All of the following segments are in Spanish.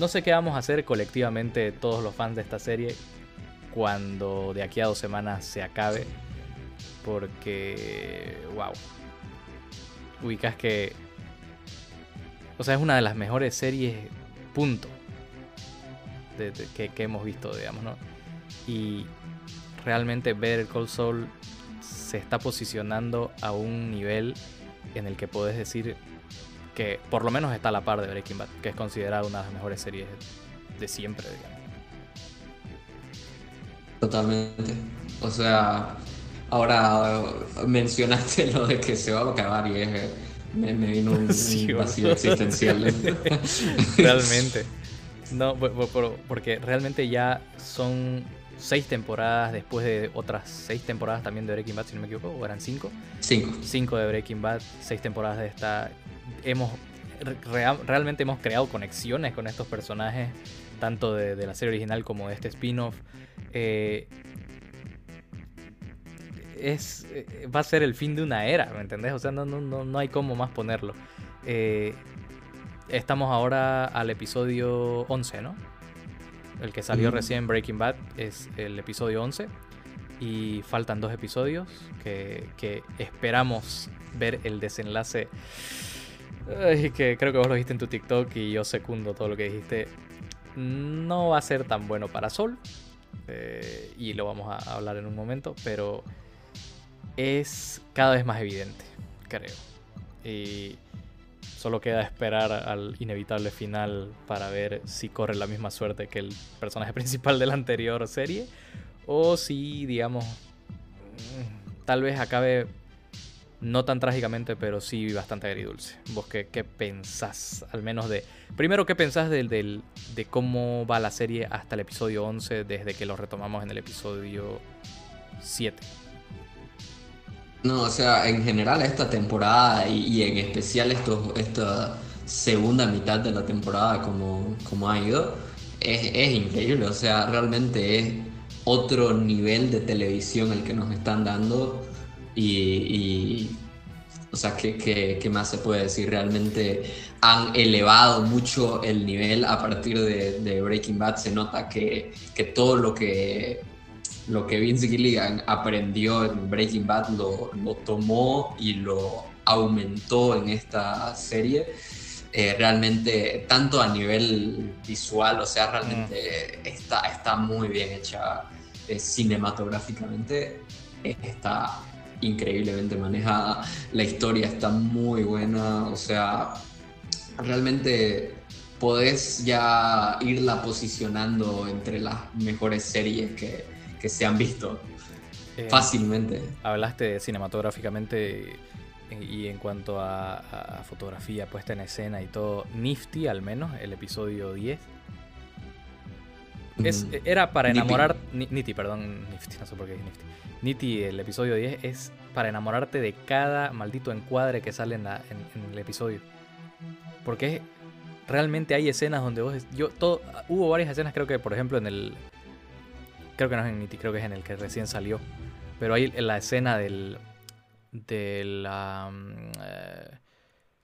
no sé qué vamos a hacer colectivamente todos los fans de esta serie cuando de aquí a dos semanas se acabe. Porque, wow. Ubicas que... O sea, es una de las mejores series, punto. que, hemos visto, digamos, ¿no? Y realmente ver Cold Soul se está posicionando a un nivel en el que puedes decir que por lo menos está a la par de Breaking Bad, que es considerada una de las mejores series de siempre, digamos. Totalmente. O sea, ahora mencionaste lo de que se va a acabar y es, me, vino un, vacío existencial. realmente. No, porque realmente ya son seis temporadas después de otras seis temporadas también de Breaking Bad, si no me equivoco, o eran cinco. Cinco. Cinco de Breaking Bad, seis temporadas de esta. Hemos realmente hemos creado conexiones con estos personajes, tanto de, la serie original como de este spin-off. Eh, es, eh, va a ser el fin de una era, ¿me entendés? O sea, no, no, no, no hay cómo más ponerlo. Eh, estamos ahora al episodio 11, ¿no? El que salió recién Breaking Bad es el episodio 11. Y faltan dos episodios que, que esperamos ver el desenlace. Que creo que vos lo dijiste en tu TikTok y yo secundo todo lo que dijiste. No va a ser tan bueno para Sol. Eh, y lo vamos a hablar en un momento. Pero es cada vez más evidente, creo. Y Solo queda esperar al inevitable final para ver si corre la misma suerte que el personaje principal de la anterior serie. O si, digamos, mm, tal vez acabe no tan trágicamente, pero sí bastante agridulce. ¿Vos qué, qué pensás? Al menos de... Primero, ¿qué pensás del, de cómo va la serie hasta el episodio 11 desde que lo retomamos en el episodio 7? No, o sea, en general esta temporada y, en especial esto, esta segunda mitad de la temporada como, como ha ido, es, increíble. O sea, realmente es otro nivel de televisión el que nos están dando y, o sea, ¿qué, más se puede decir? Realmente han elevado mucho el nivel a partir de, Breaking Bad. Se nota que, que todo lo que lo que Vince Gilligan aprendió en Breaking Bad lo, lo tomó y lo aumentó en esta serie. Eh, realmente, tanto a nivel visual, o sea, realmente mm. está, está muy bien hecha eh, cinematográficamente, está increíblemente manejada, la historia está muy buena, o sea, realmente podés ya irla posicionando entre las mejores series que, que se han visto eh, fácilmente. Hablaste cinematográficamente y en cuanto a, fotografía puesta en escena y todo, Nifty al menos, el episodio 10. Es, era para enamorar. Nifty, perdón, Nifty, no sé por qué es Nifty. Nifty, el episodio 10, es para enamorarte de cada maldito encuadre que sale en, en el episodio. Porque realmente hay escenas donde vos. Yo, todo, hubo varias escenas, creo que por ejemplo en el, Creo que no es en Nitty, creo que es en el que recién salió. Pero hay la escena del. Del, eh,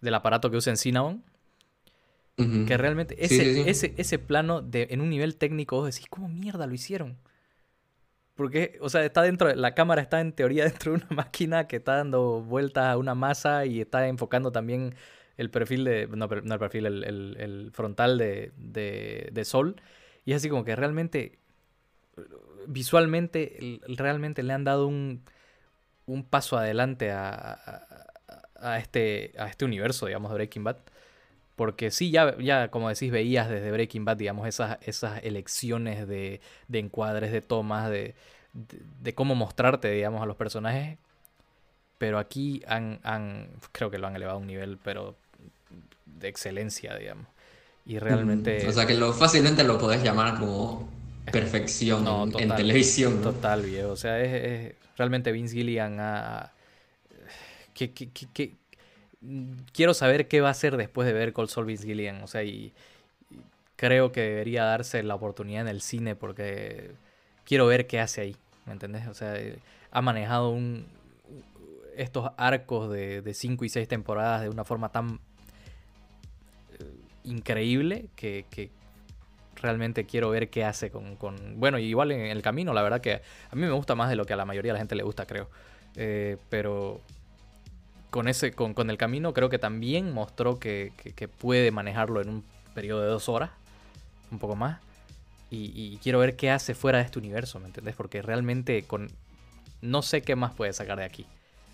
del aparato que usa en Cinnabon. Que realmente ese, Ese, ese plano de, en un nivel técnico vos decís, ¿cómo mierda lo hicieron? Porque, o sea, está dentro, la cámara está en teoría dentro de una máquina que está dando vueltas a una masa y está enfocando también el perfil de, no, no el perfil, el, el, frontal de, de, de, Sol. Y es así como que realmente visualmente realmente le han dado un, un paso adelante a, a, este, a este universo, digamos, de Breaking Bad. Porque sí, ya, ya como decís, veías desde Breaking Bad, digamos, esas, esas elecciones de, de encuadres, de tomas, de, de, cómo mostrarte, digamos, a los personajes. Pero aquí han, han, creo que lo han elevado a un nivel, pero de excelencia, digamos. Y realmente... o sea que lo, fácilmente lo podés llamar como perfección en, televisión. Total, viejo. O sea, es, realmente Vince Gilligan ha... Que, Quiero saber qué va a hacer después de ver Cold Soul Vince Gilligan. O sea, y, creo que debería darse la oportunidad en el cine porque quiero ver qué hace ahí. ¿Me entendés? O sea, ha manejado estos arcos de 5 y 6 temporadas de una forma tan eh, increíble que, realmente quiero ver qué hace con, con, Bueno, igual en el camino, la verdad que a mí me gusta más de lo que a la mayoría de la gente le gusta, creo. Eh, pero con, ese, con, con, el camino creo que también mostró que, que, puede manejarlo en un periodo de dos horas, un poco más. Y, y, quiero ver qué hace fuera de este universo, ¿me entendés? Porque realmente con... no sé qué más puede sacar de aquí.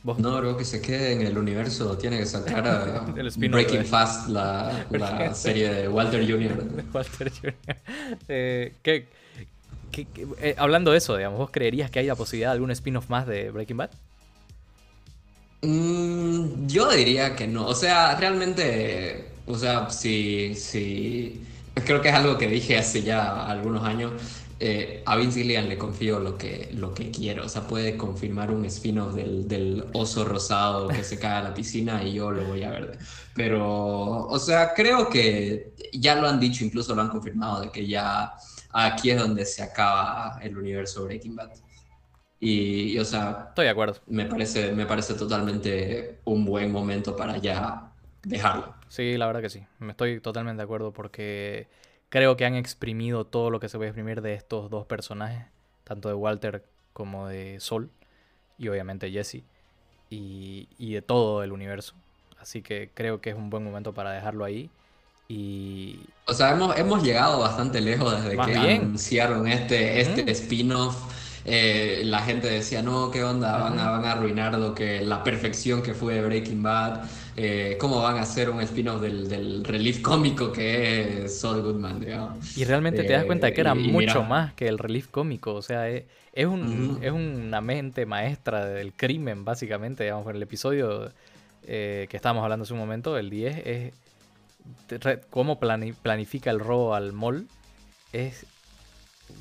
No, creo que se quede en el universo. Tiene que sacar a Breaking Fast, la, la serie de Walter Jr. Walter Jr. Eh, ¿qué, eh, hablando de eso, digamos, ¿vos creerías que hay la posibilidad de algún spin-off más de Breaking Bad? Mm, yo diría que no. O sea, realmente, o sea, si, si, creo que es algo que dije hace ya algunos años. Eh, a Vince Gillian le confío lo que, lo que quiero. O sea, puede confirmar un spin-off del, del, oso rosado que se cae a la piscina y yo lo voy a ver. Pero, o sea, creo que ya lo han dicho, incluso lo han confirmado, de que ya aquí es donde se acaba el universo Breaking Bad. Y, o sea, estoy de acuerdo. Me parece, me parece totalmente un buen momento para ya dejarlo. Sí, la verdad que sí. Me estoy totalmente de acuerdo porque Creo que han exprimido todo lo que se puede exprimir de estos dos personajes, tanto de Walter como de Sol, y obviamente Jesse, y, de todo el universo. Así que creo que es un buen momento para dejarlo ahí. Y... O sea, hemos, hemos llegado bastante lejos desde que anunciaron este, este spin-off eh, la gente decía, no, ¿qué onda? Van a, van a arruinar lo que, la perfección que fue Breaking Bad. Eh, ¿Cómo van a hacer un spin-off del, del, relief cómico que es Saul Goodman? Digamos? Y realmente te das cuenta de que era eh, mucho más que el relief cómico. O sea, es, es, un, es una mente maestra del crimen, básicamente. Digamos, en el episodio que estábamos hablando hace un momento, el 10, es cómo planifica el robo al mall. Es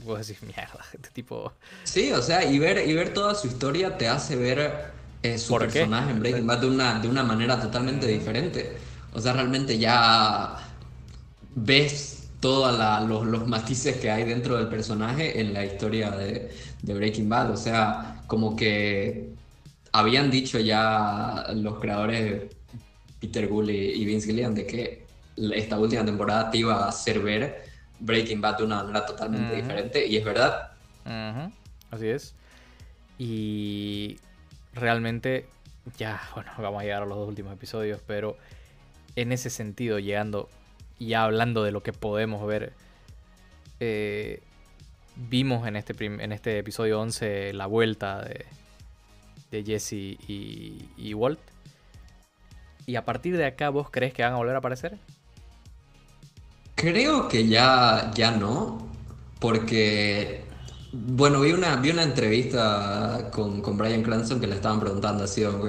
vos decís, mierda, este tipo. Sí, o sea, y ver, y ver toda su historia te hace ver eh, su personaje en Breaking Bad de una, de una manera totalmente diferente. O sea, realmente ya ves todos los, los, matices que hay dentro del personaje en la historia de, de Breaking Bad. O sea, como que habían dicho ya los creadores Peter Gould y Vince Gillian de que esta última temporada te iba a hacer ver Breaking Bad de una manera totalmente diferente y es verdad. Así es. Y realmente, ya, bueno, vamos a llegar a los dos últimos episodios, pero en ese sentido, llegando, ya hablando de lo que podemos ver, eh, vimos en este, en este episodio 11 la vuelta de, de Jesse y, y Walt. Y a partir de acá, ¿vos crees que van a volver a aparecer? Creo que ya, ya no, porque, bueno, vi una, vi una entrevista con, con Brian Cranston que le estaban preguntando así, oh,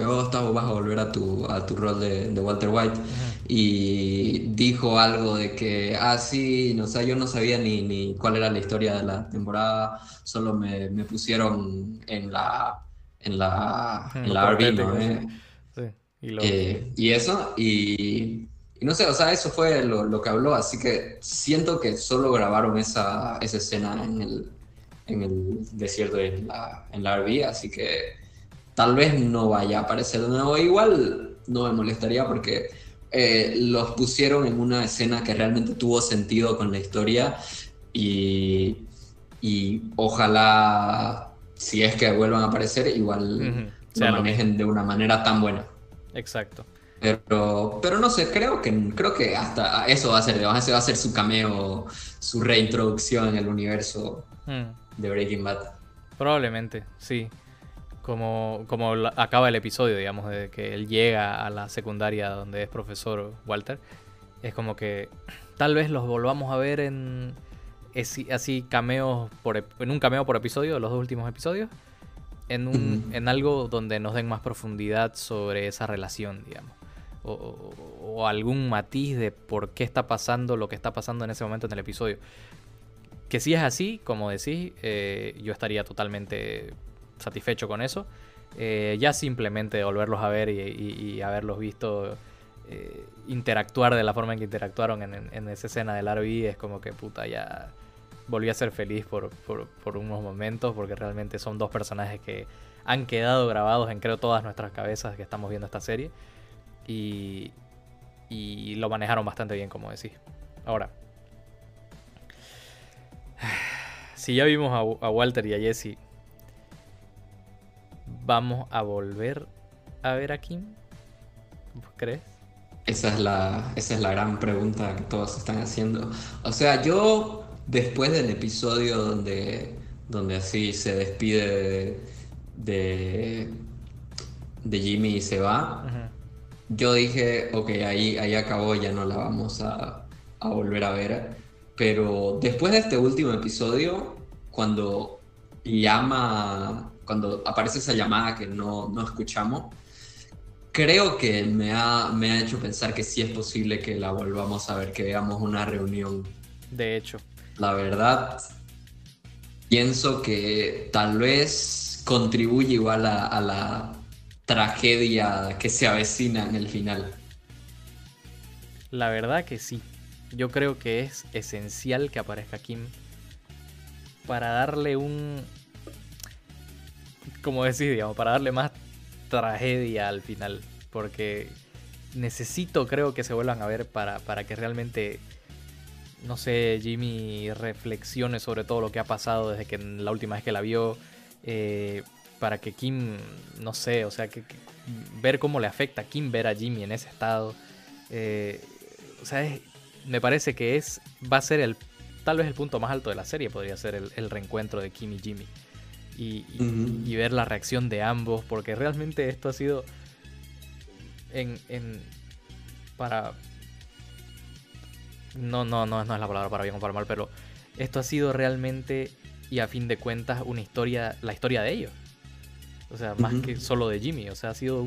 vas a volver a tu, a tu rol de, de Walter White, y dijo algo de que, ah, sí, no sé, yo no sabía ni, ni cuál era la historia de la temporada, solo me, me pusieron en la, en la, en la RV, ¿no? Sí. Y, eh, y eso, y y no sé, o sea, eso fue lo, que habló, así que siento que solo grabaron esa, esa escena en el, en el desierto, en la, en la RV, así que tal vez no vaya a aparecer de nuevo. Igual no me molestaría porque eh, los pusieron en una escena que realmente tuvo sentido con la historia y, y ojalá, si es que vuelvan a aparecer, igual lo manejen de una manera tan buena. Exacto. Pero, pero no sé, creo que, creo que hasta eso va a ser, ese va a ser su cameo, su reintroducción en el universo mm. de Breaking Bad. Probablemente, sí. Como, como acaba el episodio, digamos, de que él llega a la secundaria donde es profesor Walter. Es como que tal vez los volvamos a ver en así cameos por, en un cameo por episodio, los dos últimos episodios. En, un, en algo donde nos den más profundidad sobre esa relación, digamos o, algún matiz de por qué está pasando lo que está pasando en ese momento en el episodio. Que si es así, como decís, eh, yo estaría totalmente satisfecho con eso. Eh, ya simplemente volverlos a ver y, haberlos visto eh, interactuar de la forma en que interactuaron en, esa escena del RV es como que puta, ya volví a ser feliz por, unos momentos porque realmente son dos personajes que han quedado grabados en creo todas nuestras cabezas que estamos viendo esta serie. Y, lo manejaron bastante bien, como decís. Ahora, Si ya vimos a, Walter y a Jesse, ¿vamos a volver a ver a Kim? ¿Crees? Esa es, la, esa es la gran pregunta que todos están haciendo. O sea, yo después del episodio donde, donde así se despide de, de, Jimmy y se va, yo dije, ok, ahí, ahí acabó, ya no la vamos a, a volver a ver. Pero después de este último episodio, cuando llama, cuando aparece esa llamada que no, no escuchamos, creo que me ha, me ha hecho pensar que sí es posible que la volvamos a ver, que veamos una reunión. De hecho. La verdad, pienso que tal vez contribuye igual a la tragedia que se avecina en el final. La verdad que sí. Yo creo que es esencial que aparezca Kim para darle un... Como decís, digamos, para darle más tragedia al final. Porque necesito, creo que se vuelvan a ver para, para que realmente, no sé, Jimmy reflexione sobre todo lo que ha pasado desde que la última vez que la vio. Eh, para que Kim, no sé, o sea, que, ver cómo le afecta a Kim ver a Jimmy en ese estado. Eh, o sea, me parece que es va a ser el tal vez el punto más alto de la serie, podría ser el, reencuentro de Kim y Jimmy. Y, ver la reacción de ambos, porque realmente esto ha sido en, en para... No, no, no, no es la palabra para bien o para mal, pero esto ha sido realmente y a fin de cuentas una historia, la historia de ellos. O sea, más que solo de Jimmy. O sea, ha sido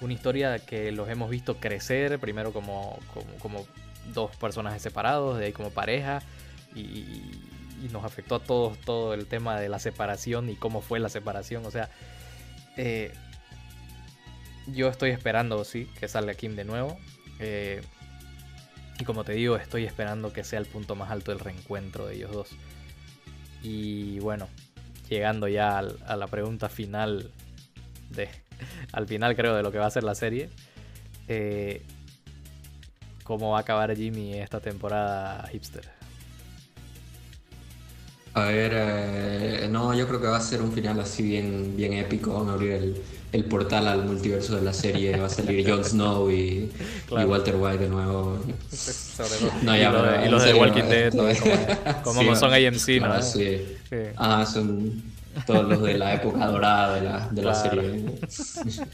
una historia que los hemos visto crecer, primero como, como, dos personajes separados, de ahí como pareja, y, nos afectó a todos todo el tema de la separación y cómo fue la separación. O sea, eh, yo estoy esperando, sí, que salga Kim de nuevo. Eh, y como te digo, estoy esperando que sea el punto más alto del reencuentro de ellos dos. Y bueno, llegando ya a la pregunta final de al final creo de lo que va a ser la serie eh, cómo va a acabar Jimmy esta temporada hipster a ver eh, no yo creo que va a ser un final así bien bien épico. Abrir el, el portal al multiverso de la serie va a salir Jon Snow y, Walter White de nuevo. no, ya, y, los de Walking Dead, como, son AMC, ¿no? sí. Ah, son todos los de la época dorada de la, de la serie.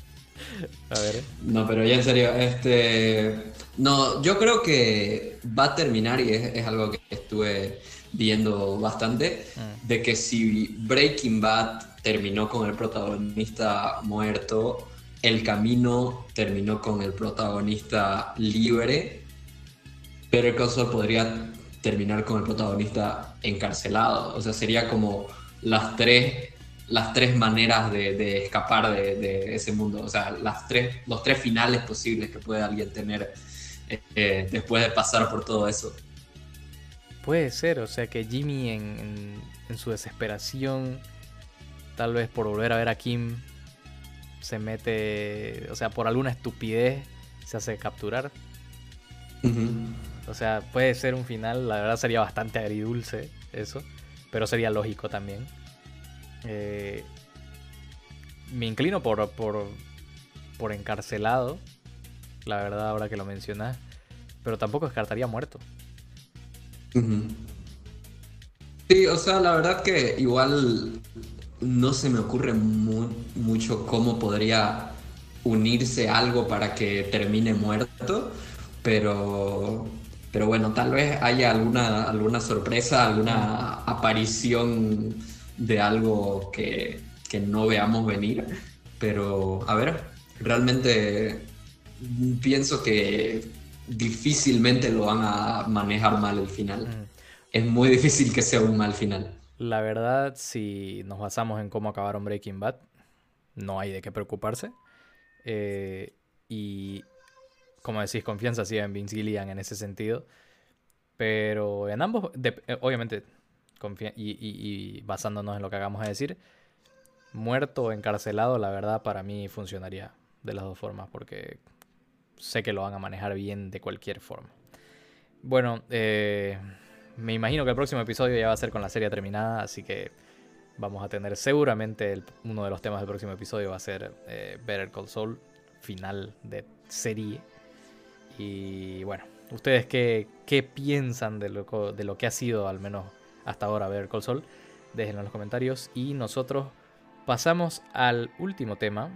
A ver. No, pero ya en serio, este. No, yo creo que va a terminar y es, es algo que estuve viendo bastante, mm. de que si Breaking Bad terminó con el protagonista muerto, el camino terminó con el protagonista libre, pero el caso podría terminar con el protagonista encarcelado. O sea, sería como las tres, las tres maneras de, escapar de, ese mundo. O sea, las tres, los tres finales posibles que puede alguien tener eh, después de pasar por todo eso. Puede ser, o sea que Jimmy en su desesperación tal vez por volver a ver a Kim se mete, o sea, por alguna estupidez se hace capturar. O sea, puede ser un final, la verdad sería bastante agridulce eso, pero sería lógico también. Eh, me inclino por, por, por encarcelado, la verdad, ahora que lo mencionas, pero tampoco descartaría muerto. Sí, o sea, la verdad que igual no se me ocurre mucho cómo podría unirse algo para que termine muerto, pero, pero bueno, tal vez haya alguna, alguna sorpresa, alguna aparición de algo que, que no veamos venir, pero a ver, realmente pienso que difícilmente lo van a manejar mal el final. Mm. Es muy difícil que sea un mal final. La verdad, si nos basamos en cómo acabaron Breaking Bad, no hay de qué preocuparse. Eh, y como decís, confianza sí en Vince Gillian en ese sentido. Pero en ambos, eh, obviamente, y, basándonos en lo que acabamos de decir, muerto o encarcelado, la verdad para mí funcionaría de las dos formas, porque sé que lo van a manejar bien de cualquier forma. Bueno, eh, me imagino que el próximo episodio ya va a ser con la serie terminada, así que vamos a tener seguramente uno de los temas del próximo episodio va a ser eh, Better Call Saul, final de serie. Y bueno, ¿ustedes qué, qué piensan de lo, de lo que ha sido al menos hasta ahora Better Call Saul? Déjenlo en los comentarios y nosotros pasamos al último tema